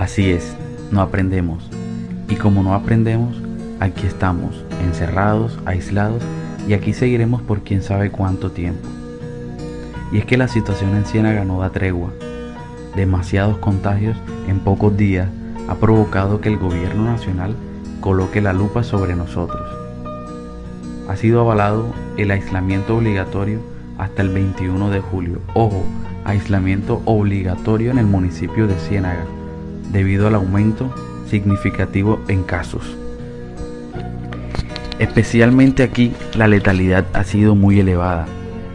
Así es, no aprendemos. Y como no aprendemos, aquí estamos, encerrados, aislados, y aquí seguiremos por quién sabe cuánto tiempo. Y es que la situación en Ciénaga no da tregua. Demasiados contagios en pocos días ha provocado que el gobierno nacional coloque la lupa sobre nosotros. Ha sido avalado el aislamiento obligatorio hasta el 21 de julio. Ojo, aislamiento obligatorio en el municipio de Ciénaga, debido al aumento significativo en casos. Especialmente aquí la letalidad ha sido muy elevada.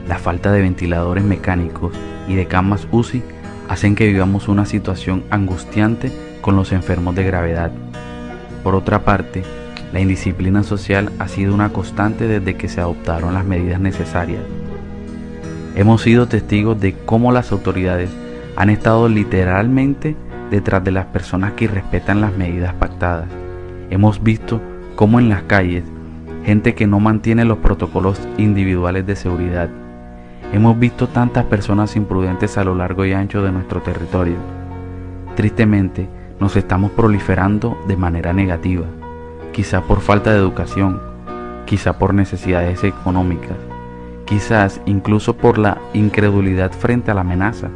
La falta de ventiladores mecánicos y de camas UCI hacen que vivamos una situación angustiante con los enfermos de gravedad. Por otra parte, la indisciplina social ha sido una constante desde que se adoptaron las medidas necesarias. Hemos sido testigos de cómo las autoridades han estado literalmente detrás de las personas que respetan las medidas pactadas. Hemos visto cómo en las calles gente que no mantiene los protocolos individuales de seguridad Hemos visto tantas personas imprudentes a lo largo y ancho de nuestro territorio. Tristemente, nos estamos proliferando de manera negativa, quizá por falta de educación, quizá por necesidades económicas, quizás incluso por la incredulidad frente a la amenaza,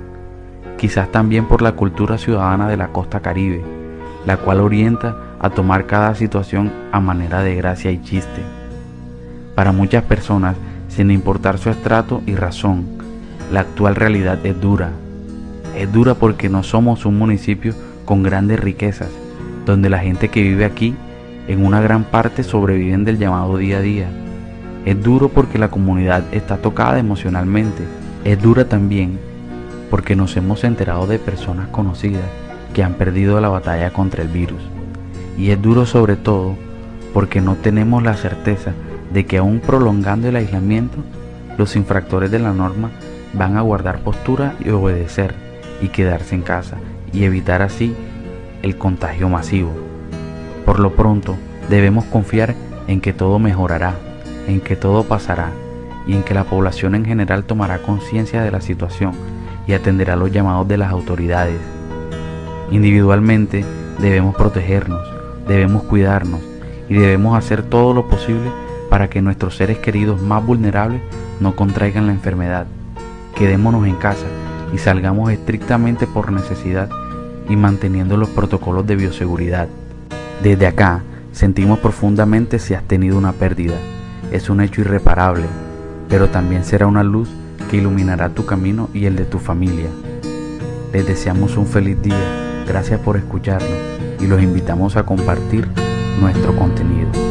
quizás también por la cultura ciudadana de la costa caribe, la cual orienta a tomar cada situación a manera de gracia y chiste. Para muchas personas sin importar su estrato y razón. La actual realidad es dura. Es dura porque no somos un municipio con grandes riquezas, donde la gente que vive aquí en una gran parte sobreviven del llamado día a día. Es duro porque la comunidad está tocada emocionalmente. Es dura también porque nos hemos enterado de personas conocidas que han perdido la batalla contra el virus. Y es duro sobre todo porque no tenemos la certeza de que aún prolongando el aislamiento, los infractores de la norma van a guardar postura y obedecer y quedarse en casa y evitar así el contagio masivo. Por lo pronto, debemos confiar en que todo mejorará, en que todo pasará y en que la población en general tomará conciencia de la situación y atenderá los llamados de las autoridades. Individualmente debemos protegernos, debemos cuidarnos y debemos hacer todo lo posible para que nuestros seres queridos más vulnerables no contraigan la enfermedad. Quedémonos en casa y salgamos estrictamente por necesidad y manteniendo los protocolos de bioseguridad. Desde acá sentimos profundamente si has tenido una pérdida. Es un hecho irreparable, pero también será una luz que iluminará tu camino y el de tu familia. Les deseamos un feliz día, gracias por escucharnos y los invitamos a compartir nuestro contenido.